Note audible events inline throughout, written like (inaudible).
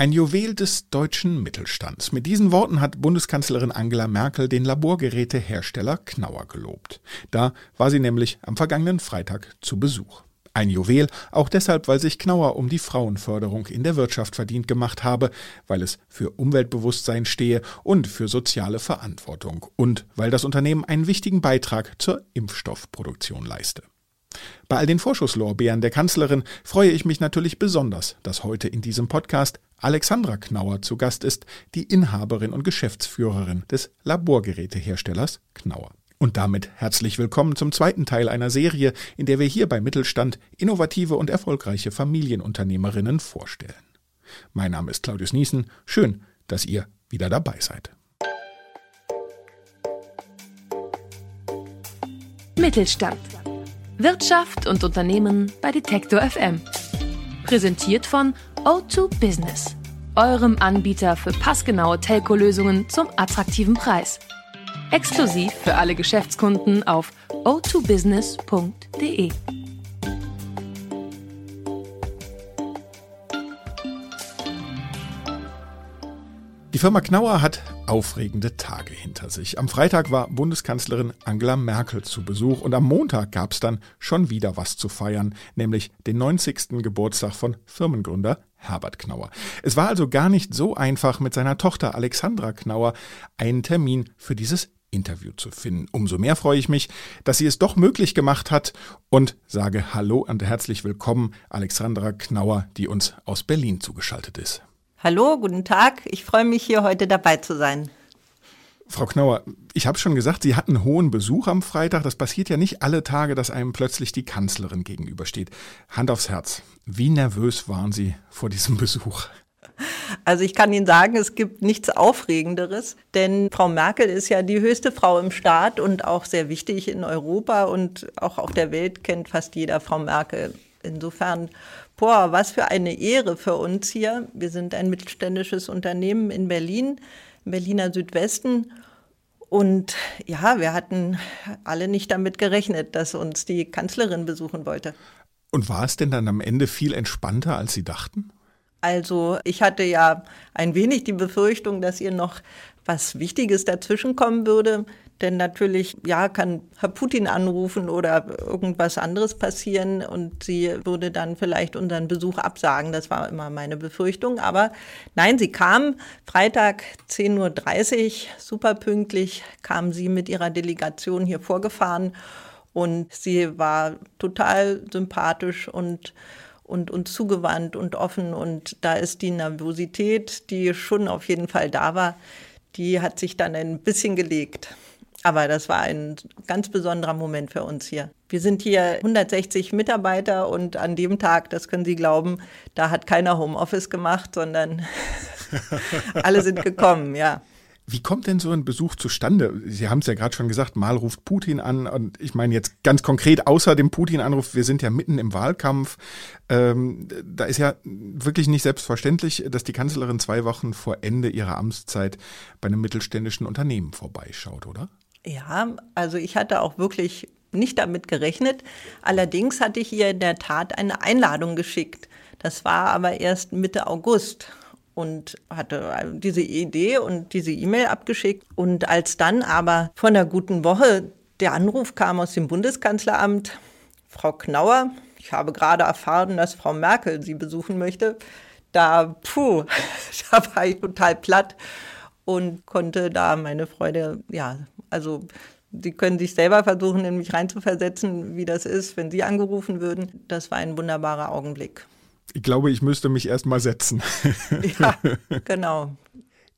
Ein Juwel des deutschen Mittelstands. Mit diesen Worten hat Bundeskanzlerin Angela Merkel den Laborgerätehersteller Knauer gelobt. Da war sie nämlich am vergangenen Freitag zu Besuch. Ein Juwel, auch deshalb, weil sich Knauer um die Frauenförderung in der Wirtschaft verdient gemacht habe, weil es für Umweltbewusstsein stehe und für soziale Verantwortung und weil das Unternehmen einen wichtigen Beitrag zur Impfstoffproduktion leiste. Bei all den Vorschusslorbeeren der Kanzlerin freue ich mich natürlich besonders, dass heute in diesem Podcast Alexandra Knauer zu Gast ist, die Inhaberin und Geschäftsführerin des Laborgeräteherstellers Knauer. Und damit herzlich willkommen zum zweiten Teil einer Serie, in der wir hier bei Mittelstand innovative und erfolgreiche Familienunternehmerinnen vorstellen. Mein Name ist Claudius Niesen. Schön, dass ihr wieder dabei seid. Mittelstand. Wirtschaft und Unternehmen bei Detektor FM. Präsentiert von O2 Business, eurem Anbieter für passgenaue Telco-Lösungen zum attraktiven Preis. Exklusiv für alle Geschäftskunden auf o2business.de. Die Firma Knauer hat aufregende Tage hinter sich. Am Freitag war Bundeskanzlerin Angela Merkel zu Besuch und am Montag gab es dann schon wieder was zu feiern, nämlich den 90. Geburtstag von Firmengründer Herbert Knauer. Es war also gar nicht so einfach, mit seiner Tochter Alexandra Knauer einen Termin für dieses Interview zu finden. Umso mehr freue ich mich, dass sie es doch möglich gemacht hat und sage Hallo und herzlich willkommen Alexandra Knauer, die uns aus Berlin zugeschaltet ist. Hallo, guten Tag. Ich freue mich hier heute dabei zu sein. Frau Knauer, ich habe schon gesagt, Sie hatten hohen Besuch am Freitag. Das passiert ja nicht alle Tage, dass einem plötzlich die Kanzlerin gegenübersteht. Hand aufs Herz. Wie nervös waren Sie vor diesem (laughs) Besuch? Also ich kann Ihnen sagen, es gibt nichts Aufregenderes, denn Frau Merkel ist ja die höchste Frau im Staat und auch sehr wichtig in Europa und auch auf der Welt kennt fast jeder Frau Merkel. Insofern Boah, was für eine Ehre für uns hier. Wir sind ein mittelständisches Unternehmen in Berlin, im Berliner Südwesten. Und ja, wir hatten alle nicht damit gerechnet, dass uns die Kanzlerin besuchen wollte. Und war es denn dann am Ende viel entspannter, als Sie dachten? Also ich hatte ja ein wenig die Befürchtung, dass ihr noch was Wichtiges dazwischenkommen würde. Denn natürlich, ja, kann Herr Putin anrufen oder irgendwas anderes passieren und sie würde dann vielleicht unseren Besuch absagen. Das war immer meine Befürchtung. Aber nein, sie kam Freitag 10.30 Uhr, super pünktlich, kam sie mit ihrer Delegation hier vorgefahren und sie war total sympathisch und und uns zugewandt und offen. Und da ist die Nervosität, die schon auf jeden Fall da war, die hat sich dann ein bisschen gelegt. Aber das war ein ganz besonderer Moment für uns hier. Wir sind hier 160 Mitarbeiter und an dem Tag, das können Sie glauben, da hat keiner Homeoffice gemacht, sondern (laughs) alle sind gekommen, ja. Wie kommt denn so ein Besuch zustande? Sie haben es ja gerade schon gesagt, mal ruft Putin an. Und ich meine jetzt ganz konkret, außer dem Putin-Anruf, wir sind ja mitten im Wahlkampf. Ähm, da ist ja wirklich nicht selbstverständlich, dass die Kanzlerin zwei Wochen vor Ende ihrer Amtszeit bei einem mittelständischen Unternehmen vorbeischaut, oder? Ja, also ich hatte auch wirklich nicht damit gerechnet. Allerdings hatte ich ihr in der Tat eine Einladung geschickt. Das war aber erst Mitte August und hatte diese Idee und diese E-Mail abgeschickt. Und als dann aber von einer guten Woche der Anruf kam aus dem Bundeskanzleramt, Frau Knauer, ich habe gerade erfahren, dass Frau Merkel Sie besuchen möchte, da, puh, (laughs) da war ich total platt und konnte da meine Freude, ja, also Sie können sich selber versuchen, in mich reinzuversetzen, wie das ist, wenn Sie angerufen würden. Das war ein wunderbarer Augenblick. Ich glaube, ich müsste mich erst mal setzen. (laughs) Ja, genau.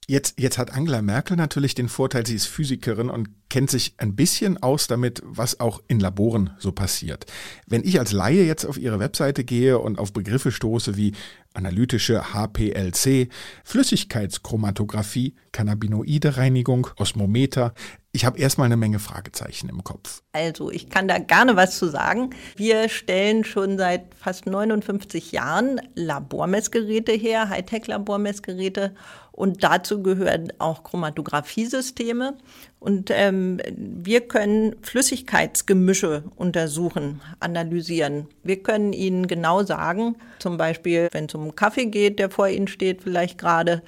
Jetzt, jetzt hat Angela Merkel natürlich den Vorteil, sie ist Physikerin und kennt sich ein bisschen aus damit, was auch in Laboren so passiert. Wenn ich als Laie jetzt auf ihre Webseite gehe und auf Begriffe stoße wie analytische HPLC, Flüssigkeitschromatographie, Cannabinoide-Reinigung, Osmometer, ich habe erstmal eine Menge Fragezeichen im Kopf. Also, ich kann da gerne was zu sagen. Wir stellen schon seit fast 59 Jahren Labormessgeräte her, Hightech-Labormessgeräte. Und dazu gehören auch Chromatografiesysteme. Und ähm, wir können Flüssigkeitsgemische untersuchen, analysieren. Wir können Ihnen genau sagen, zum Beispiel, wenn es um Kaffee geht, der vor Ihnen steht, vielleicht gerade,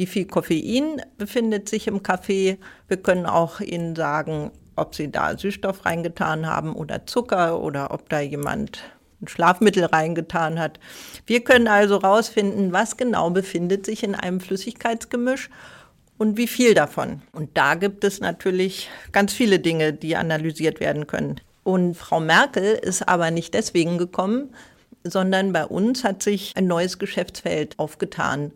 wie viel Koffein befindet sich im Kaffee. Wir können auch Ihnen sagen, ob sie da Süßstoff reingetan haben oder Zucker oder ob da jemand ein Schlafmittel reingetan hat. Wir können also herausfinden, was genau befindet sich in einem Flüssigkeitsgemisch und wie viel davon. Und da gibt es natürlich ganz viele Dinge, die analysiert werden können. Und Frau Merkel ist aber nicht deswegen gekommen, sondern bei uns hat sich ein neues Geschäftsfeld aufgetan.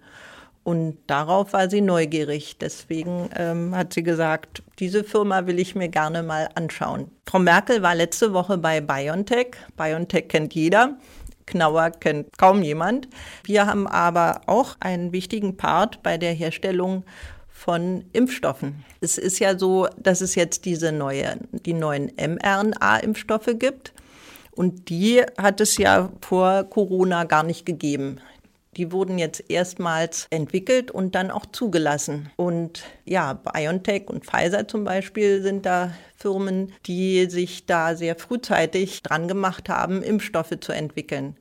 Und darauf war sie neugierig. Deswegen ähm, hat sie gesagt, diese Firma will ich mir gerne mal anschauen. Frau Merkel war letzte Woche bei BioNTech. BioNTech kennt jeder. Knauer kennt kaum jemand. Wir haben aber auch einen wichtigen Part bei der Herstellung von Impfstoffen. Es ist ja so, dass es jetzt diese neue, die neuen mRNA-Impfstoffe gibt. Und die hat es ja vor Corona gar nicht gegeben. Die wurden jetzt erstmals entwickelt und dann auch zugelassen. Und ja, BioNTech und Pfizer zum Beispiel sind da Firmen, die sich da sehr frühzeitig dran gemacht haben, Impfstoffe zu entwickeln.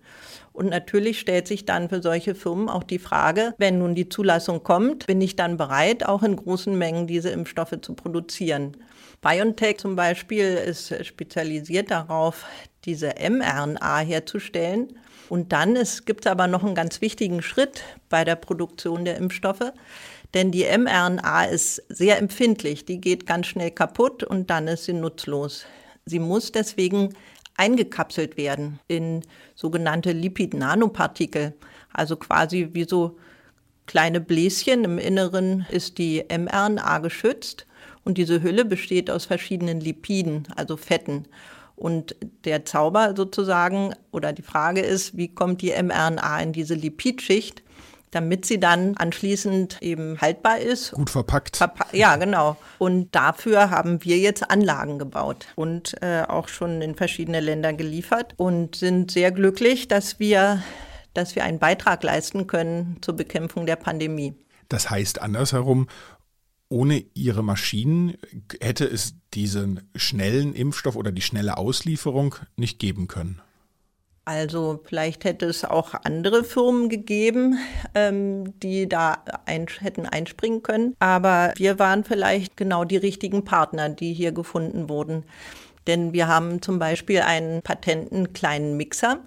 Und natürlich stellt sich dann für solche Firmen auch die Frage, wenn nun die Zulassung kommt, bin ich dann bereit, auch in großen Mengen diese Impfstoffe zu produzieren. BioNTech zum Beispiel ist spezialisiert darauf, diese mRNA herzustellen. Und dann gibt es aber noch einen ganz wichtigen Schritt bei der Produktion der Impfstoffe. Denn die mRNA ist sehr empfindlich, die geht ganz schnell kaputt und dann ist sie nutzlos. Sie muss deswegen eingekapselt werden in sogenannte Lipid-Nanopartikel, also quasi wie so kleine Bläschen. Im Inneren ist die mRNA geschützt und diese Hülle besteht aus verschiedenen Lipiden, also Fetten. Und der Zauber sozusagen oder die Frage ist, wie kommt die mRNA in diese Lipidschicht, damit sie dann anschließend eben haltbar ist. Gut verpackt. Verpa ja, genau. Und dafür haben wir jetzt Anlagen gebaut und äh, auch schon in verschiedene Länder geliefert und sind sehr glücklich, dass wir, dass wir einen Beitrag leisten können zur Bekämpfung der Pandemie. Das heißt andersherum, ohne ihre Maschinen hätte es diesen schnellen Impfstoff oder die schnelle Auslieferung nicht geben können. Also vielleicht hätte es auch andere Firmen gegeben, ähm, die da ein, hätten einspringen können. Aber wir waren vielleicht genau die richtigen Partner, die hier gefunden wurden. Denn wir haben zum Beispiel einen patenten kleinen Mixer,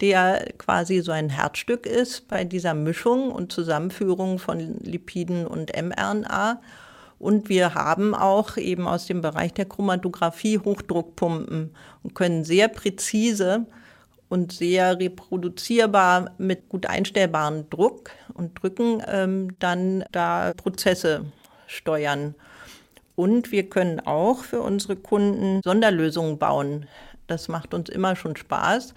der quasi so ein Herzstück ist bei dieser Mischung und Zusammenführung von Lipiden und mRNA. Und wir haben auch eben aus dem Bereich der Chromatographie Hochdruckpumpen und können sehr präzise und sehr reproduzierbar mit gut einstellbaren Druck und Drücken ähm, dann da Prozesse steuern. Und wir können auch für unsere Kunden Sonderlösungen bauen. Das macht uns immer schon Spaß.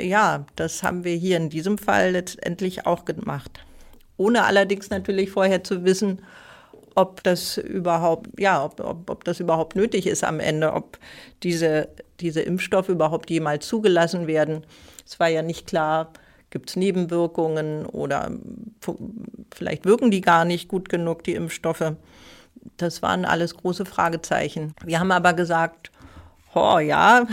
Ja, das haben wir hier in diesem Fall letztendlich auch gemacht. Ohne allerdings natürlich vorher zu wissen, ob das überhaupt, ja, ob, ob, ob das überhaupt nötig ist am Ende, ob diese, diese Impfstoffe überhaupt jemals zugelassen werden. Es war ja nicht klar, gibt es Nebenwirkungen oder vielleicht wirken die gar nicht gut genug, die Impfstoffe. Das waren alles große Fragezeichen. Wir haben aber gesagt, oh ja,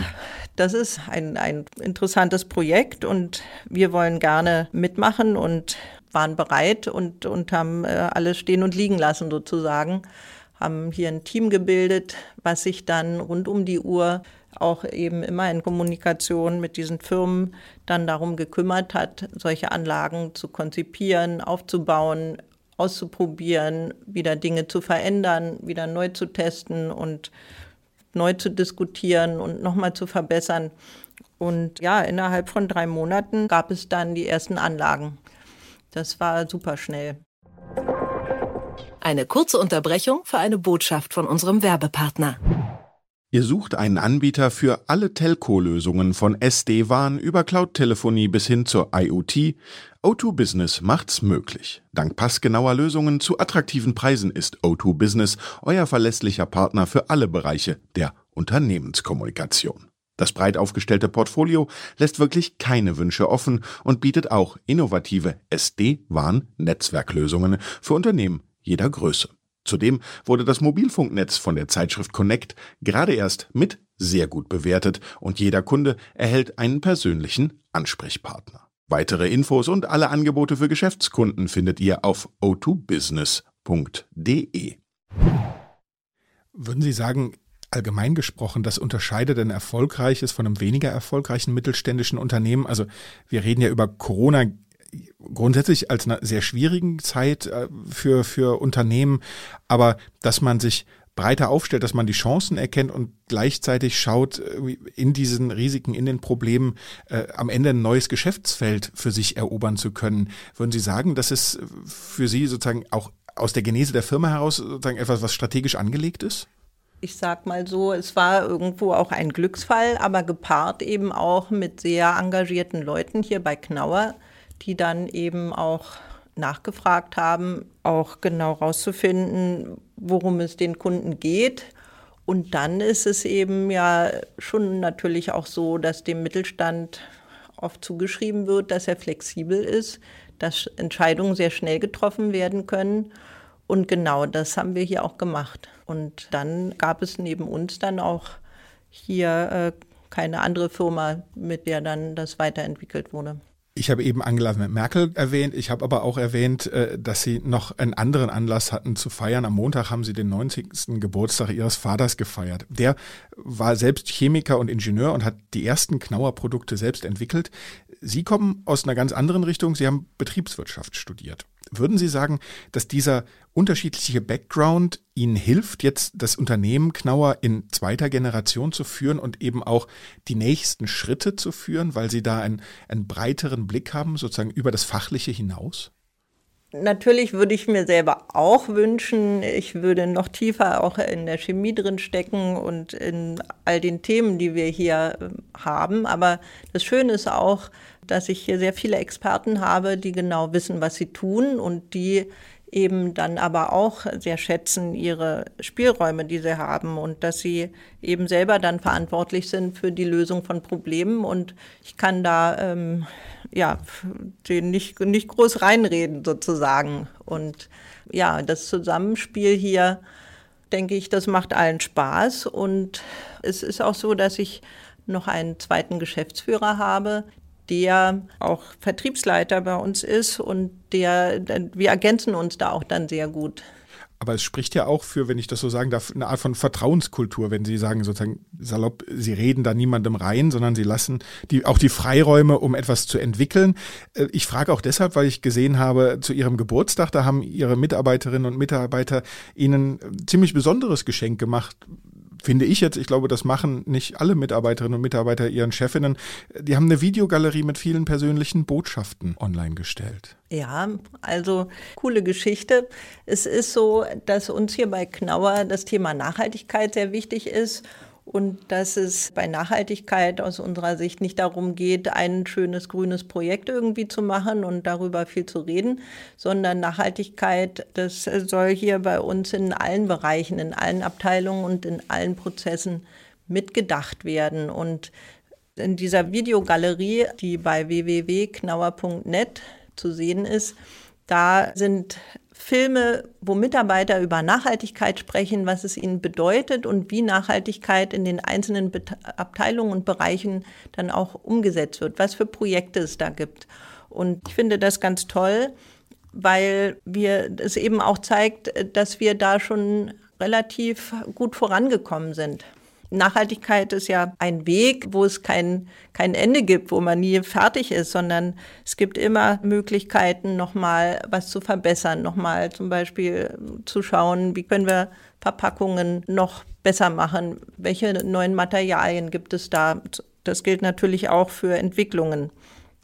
das ist ein, ein interessantes Projekt und wir wollen gerne mitmachen und waren bereit und, und haben äh, alles stehen und liegen lassen sozusagen. Haben hier ein Team gebildet, was sich dann rund um die Uhr auch eben immer in Kommunikation mit diesen Firmen dann darum gekümmert hat, solche Anlagen zu konzipieren, aufzubauen, auszuprobieren, wieder Dinge zu verändern, wieder neu zu testen und neu zu diskutieren und nochmal zu verbessern. Und ja, innerhalb von drei Monaten gab es dann die ersten Anlagen. Das war super schnell. Eine kurze Unterbrechung für eine Botschaft von unserem Werbepartner. Ihr sucht einen Anbieter für alle Telco-Lösungen von SD-WAN über Cloud-Telefonie bis hin zur IoT. O2 Business macht's möglich. Dank passgenauer Lösungen zu attraktiven Preisen ist O2 Business euer verlässlicher Partner für alle Bereiche der Unternehmenskommunikation. Das breit aufgestellte Portfolio lässt wirklich keine Wünsche offen und bietet auch innovative SD-WAN-Netzwerklösungen für Unternehmen jeder Größe. Zudem wurde das Mobilfunknetz von der Zeitschrift Connect gerade erst mit sehr gut bewertet und jeder Kunde erhält einen persönlichen Ansprechpartner. Weitere Infos und alle Angebote für Geschäftskunden findet ihr auf o2business.de. Würden Sie sagen, allgemein gesprochen, das unterscheidet ein erfolgreiches von einem weniger erfolgreichen mittelständischen Unternehmen? Also wir reden ja über Corona grundsätzlich als eine sehr schwierigen Zeit äh, für, für Unternehmen, aber dass man sich breiter aufstellt, dass man die Chancen erkennt und gleichzeitig schaut, äh, in diesen Risiken, in den Problemen äh, am Ende ein neues Geschäftsfeld für sich erobern zu können. Würden Sie sagen, dass es für Sie sozusagen auch aus der Genese der Firma heraus sozusagen etwas, was strategisch angelegt ist? Ich sag mal so, es war irgendwo auch ein Glücksfall, aber gepaart eben auch mit sehr engagierten Leuten hier bei Knauer, die dann eben auch nachgefragt haben, auch genau rauszufinden, worum es den Kunden geht. Und dann ist es eben ja schon natürlich auch so, dass dem Mittelstand oft zugeschrieben wird, dass er flexibel ist, dass Entscheidungen sehr schnell getroffen werden können. Und genau das haben wir hier auch gemacht. Und dann gab es neben uns dann auch hier äh, keine andere Firma, mit der dann das weiterentwickelt wurde. Ich habe eben Angela Merkel erwähnt. Ich habe aber auch erwähnt, äh, dass Sie noch einen anderen Anlass hatten zu feiern. Am Montag haben Sie den 90. Geburtstag Ihres Vaters gefeiert. Der war selbst Chemiker und Ingenieur und hat die ersten Knauer-Produkte selbst entwickelt. Sie kommen aus einer ganz anderen Richtung. Sie haben Betriebswirtschaft studiert. Würden Sie sagen, dass dieser unterschiedliche Background Ihnen hilft, jetzt das Unternehmen Knauer in zweiter Generation zu führen und eben auch die nächsten Schritte zu führen, weil Sie da einen, einen breiteren Blick haben, sozusagen über das Fachliche hinaus? Natürlich würde ich mir selber auch wünschen, ich würde noch tiefer auch in der Chemie drin stecken und in all den Themen, die wir hier ähm, haben. Aber das Schöne ist auch, dass ich hier sehr viele Experten habe, die genau wissen, was sie tun und die eben dann aber auch sehr schätzen ihre Spielräume, die sie haben und dass sie eben selber dann verantwortlich sind für die Lösung von Problemen und ich kann da ähm, ja den nicht nicht groß reinreden sozusagen. Und ja das Zusammenspiel hier denke ich, das macht allen Spaß und es ist auch so, dass ich noch einen zweiten Geschäftsführer habe, der auch Vertriebsleiter bei uns ist und der, wir ergänzen uns da auch dann sehr gut. Aber es spricht ja auch für, wenn ich das so sagen darf, eine Art von Vertrauenskultur, wenn Sie sagen sozusagen salopp, Sie reden da niemandem rein, sondern Sie lassen die, auch die Freiräume, um etwas zu entwickeln. Äh, ich frage auch deshalb, weil ich gesehen habe, zu Ihrem Geburtstag, da haben Ihre Mitarbeiterinnen und Mitarbeiter Ihnen ein ziemlich besonderes Geschenk gemacht finde ich jetzt, ich glaube, das machen nicht alle Mitarbeiterinnen und Mitarbeiter ihren Chefinnen, die haben eine Videogalerie mit vielen persönlichen Botschaften online gestellt. Ja, also coole Geschichte. Es ist so, dass uns hier bei Knauer das Thema Nachhaltigkeit sehr wichtig ist und dass es bei Nachhaltigkeit aus unserer Sicht nicht darum geht, ein schönes grünes Projekt irgendwie zu machen und darüber viel zu reden, sondern Nachhaltigkeit, das soll hier bei uns in allen Bereichen, in allen Abteilungen und in allen Prozessen mitgedacht werden. Und in dieser Videogalerie, die bei www.knauer.net zu sehen ist, da sind Filme, wo Mitarbeiter über Nachhaltigkeit sprechen, was es ihnen bedeutet und wie Nachhaltigkeit in den einzelnen Abteilungen und Bereichen dann auch umgesetzt wird, was für Projekte es da gibt. Und ich finde das ganz toll, weil wir es eben auch zeigt, dass wir da schon relativ gut vorangekommen sind. Nachhaltigkeit ist ja ein Weg, wo es kein, kein Ende gibt, wo man nie fertig ist, sondern es gibt immer Möglichkeiten, nochmal was zu verbessern, nochmal zum Beispiel zu schauen, wie können wir Verpackungen noch besser machen, welche neuen Materialien gibt es da. Das gilt natürlich auch für Entwicklungen.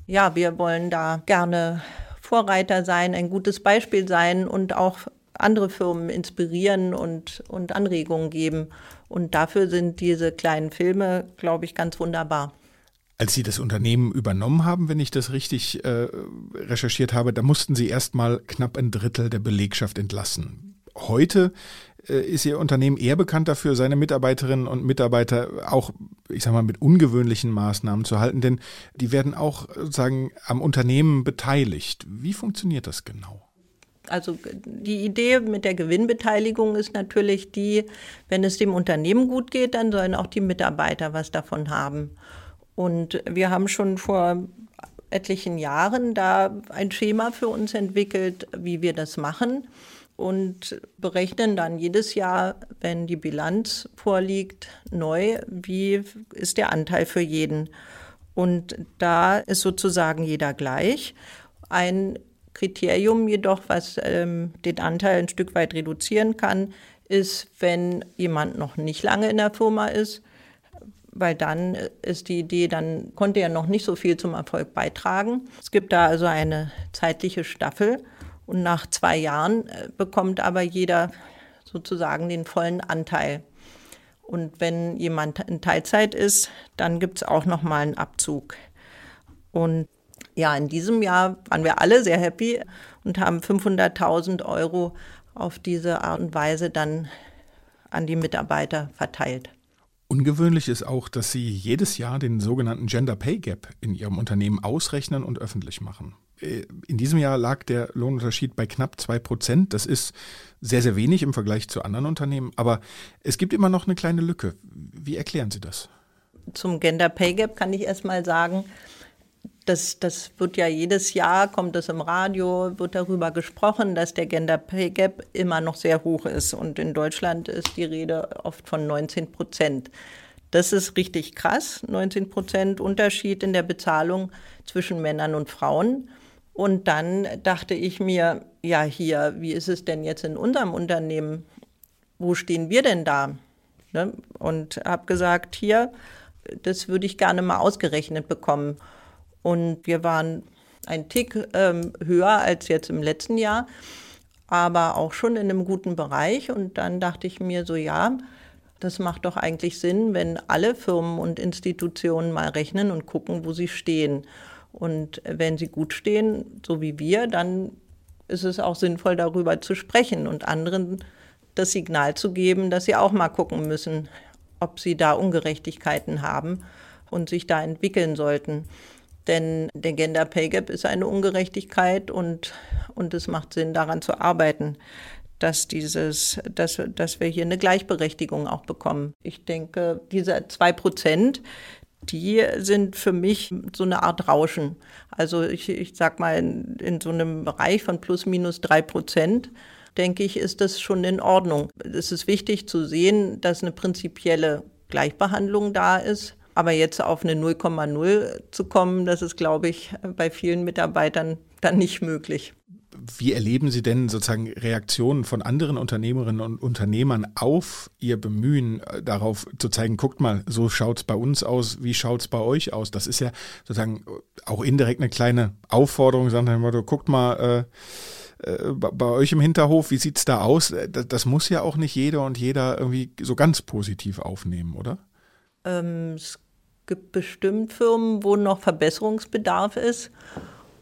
Ja, wir wollen da gerne Vorreiter sein, ein gutes Beispiel sein und auch andere Firmen inspirieren und, und Anregungen geben. Und dafür sind diese kleinen Filme, glaube ich, ganz wunderbar. Als Sie das Unternehmen übernommen haben, wenn ich das richtig äh, recherchiert habe, da mussten Sie erst mal knapp ein Drittel der Belegschaft entlassen. Heute äh, ist Ihr Unternehmen eher bekannt dafür, seine Mitarbeiterinnen und Mitarbeiter auch, ich sag mal, mit ungewöhnlichen Maßnahmen zu halten, denn die werden auch sozusagen am Unternehmen beteiligt. Wie funktioniert das genau? Also die Idee mit der Gewinnbeteiligung ist natürlich die, wenn es dem Unternehmen gut geht, dann sollen auch die Mitarbeiter was davon haben. Und wir haben schon vor etlichen Jahren da ein Schema für uns entwickelt, wie wir das machen und berechnen dann jedes Jahr, wenn die Bilanz vorliegt, neu, wie ist der Anteil für jeden. Und da ist sozusagen jeder gleich. Ein Kriterium jedoch, was ähm, den Anteil ein Stück weit reduzieren kann, ist, wenn jemand noch nicht lange in der Firma ist, weil dann ist die Idee, dann konnte er noch nicht so viel zum Erfolg beitragen. Es gibt da also eine zeitliche Staffel und nach zwei Jahren äh, bekommt aber jeder sozusagen den vollen Anteil. Und wenn jemand in Teilzeit ist, dann gibt es auch noch mal einen Abzug. Und ja, in diesem Jahr waren wir alle sehr happy und haben 500.000 Euro auf diese Art und Weise dann an die Mitarbeiter verteilt. Ungewöhnlich ist auch, dass Sie jedes Jahr den sogenannten Gender Pay Gap in Ihrem Unternehmen ausrechnen und öffentlich machen. Äh, in diesem Jahr lag der Lohnunterschied bei knapp zwei Prozent. Das ist sehr, sehr wenig im Vergleich zu anderen Unternehmen. Aber es gibt immer noch eine kleine Lücke. Wie erklären Sie das? Zum Gender Pay Gap kann ich erst mal sagen, das, das wird ja jedes Jahr, kommt es im Radio, wird darüber gesprochen, dass der Gender Pay Gap immer noch sehr hoch ist. Und in Deutschland ist die Rede oft von 19 Prozent. Das ist richtig krass, 19 Prozent Unterschied in der Bezahlung zwischen Männern und Frauen. Und dann dachte ich mir, ja hier, wie ist es denn jetzt in unserem Unternehmen? Wo stehen wir denn da? Ne? Und habe gesagt, hier, das würde ich gerne mal ausgerechnet bekommen. Und wir waren ein Tick ähm, höher als jetzt im letzten Jahr, aber auch schon in einem guten Bereich. Und dann dachte ich mir so, ja, das macht doch eigentlich Sinn, wenn alle Firmen und Institutionen mal rechnen und gucken, wo sie stehen. Und wenn sie gut stehen, so wie wir, dann ist es auch sinnvoll, darüber zu sprechen und anderen das Signal zu geben, dass sie auch mal gucken müssen, ob sie da Ungerechtigkeiten haben und sich da entwickeln sollten. Denn der Gender Pay Gap ist eine Ungerechtigkeit und, und es macht Sinn, daran zu arbeiten, dass, dieses, dass, dass wir hier eine Gleichberechtigung auch bekommen. Ich denke, diese zwei Prozent, die sind für mich so eine Art Rauschen. Also ich, ich sag mal, in, in so einem Bereich von plus minus drei Prozent, denke ich, ist das schon in Ordnung. Es ist wichtig zu sehen, dass eine prinzipielle Gleichbehandlung da ist. Aber jetzt auf eine 0,0 zu kommen, das ist, glaube ich, bei vielen Mitarbeitern dann nicht möglich. Wie erleben Sie denn sozusagen Reaktionen von anderen Unternehmerinnen und Unternehmern auf Ihr Bemühen äh, darauf zu zeigen, guckt mal, so schaut es bei uns aus, wie schaut es bei euch aus? Das ist ja sozusagen auch indirekt eine kleine Aufforderung, sagen wir guckt mal, äh, äh bei euch im Hinterhof, wie sieht es da aus? Äh, das, das, muss ja auch nicht jeder und jeder irgendwie so ganz positiv aufnehmen, oder? Ähm, es gibt bestimmt Firmen, wo noch Verbesserungsbedarf ist.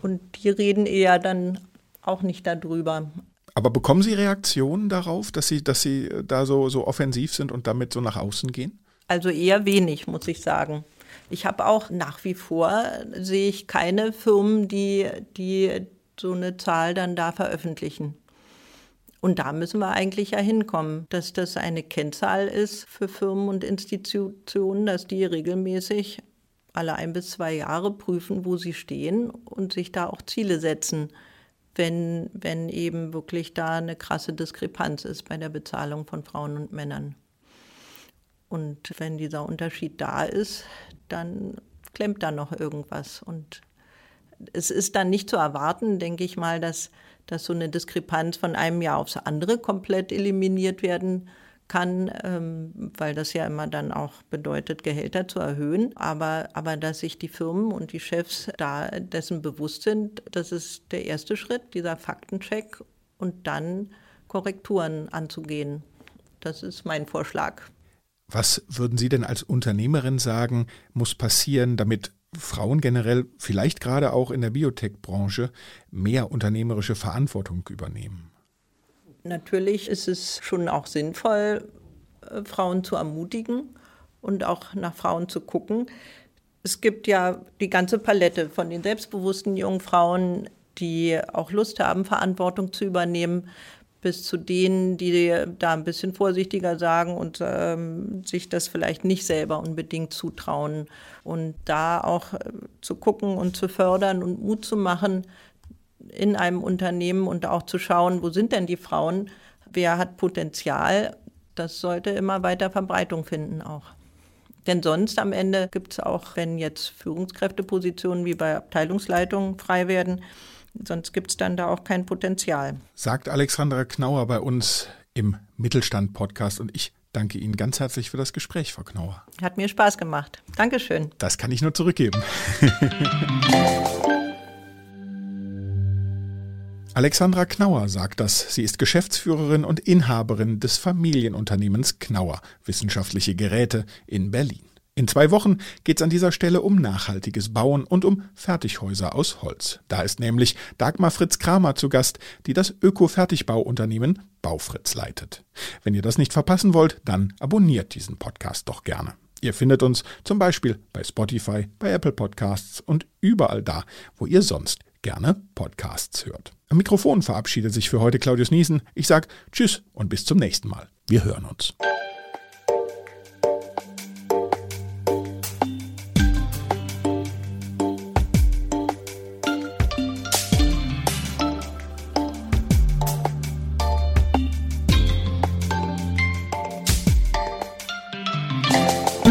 Und die reden eher dann auch nicht darüber. Aber bekommen Sie Reaktionen darauf, dass Sie, dass Sie da so, so offensiv sind und damit so nach außen gehen? Also eher wenig, muss ich sagen. Ich habe auch nach wie vor, sehe ich keine Firmen, die, die so eine Zahl dann da veröffentlichen. Und da müssen wir eigentlich ja hinkommen, dass das eine Kennzahl ist für Firmen und Institutionen, dass die regelmäßig alle ein bis zwei Jahre prüfen, wo sie stehen und sich da auch Ziele setzen, wenn, wenn eben wirklich da eine krasse Diskrepanz ist bei der Bezahlung von Frauen und Männern. Und wenn dieser Unterschied da ist, dann klemmt da noch irgendwas. Und es ist dann nicht zu erwarten, denke ich mal, dass dass so eine Diskrepanz von einem Jahr aufs andere komplett eliminiert werden kann, ähm, weil das ja immer dann auch bedeutet, Gehälter zu erhöhen. Aber, aber dass sich die Firmen und die Chefs da dessen bewusst sind, das ist der erste Schritt, dieser Faktencheck und dann Korrekturen anzugehen. Das ist mein Vorschlag. Was würden Sie denn als Unternehmerin sagen, muss passieren, damit Frauen generell, vielleicht gerade auch in der Biotech-Branche, mehr unternehmerische Verantwortung übernehmen? Natürlich ist es schon auch sinnvoll, äh, Frauen zu ermutigen und auch nach Frauen zu gucken. Es gibt ja die ganze Palette von den selbstbewussten jungen Frauen, die auch Lust haben, Verantwortung zu übernehmen, bis zu denen, die da ein bisschen vorsichtiger sagen und ähm, sich das vielleicht nicht selber unbedingt zutrauen. Und da auch äh, zu gucken und zu fördern und Mut zu machen in einem Unternehmen und auch zu schauen, wo sind denn die Frauen, wer hat Potenzial, das sollte immer weiter Verbreitung finden auch. Denn sonst am Ende gibt es auch, wenn jetzt Führungskräftepositionen wie bei Abteilungsleitungen frei werden, Sonst gibt es dann da auch kein Potenzial. Sagt Alexandra Knauer bei uns im Mittelstand-Podcast und ich danke Ihnen ganz herzlich für das Gespräch, Frau Knauer. Hat mir Spaß gemacht. Dankeschön. Das kann ich nur zurückgeben. (laughs) Alexandra Knauer sagt das. Sie ist Geschäftsführerin und Inhaberin des Familienunternehmens Knauer Wissenschaftliche Geräte in Berlin. In zwei Wochen geht es an dieser Stelle um nachhaltiges Bauen und um Fertighäuser aus Holz. Da ist nämlich Dagmar Fritz Kramer zu Gast, die das Öko-Fertigbauunternehmen Baufritz leitet. Wenn ihr das nicht verpassen wollt, dann abonniert diesen Podcast doch gerne. Ihr findet uns zum Beispiel bei Spotify, bei Apple Podcasts und überall da, wo ihr sonst gerne Podcasts hört. Am Mikrofon verabschiedet sich für heute Claudius Niesen. Ich sage Tschüss und bis zum nächsten Mal. Wir hören uns.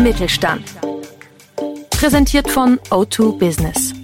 Mittelstand. Präsentiert von O2 Business.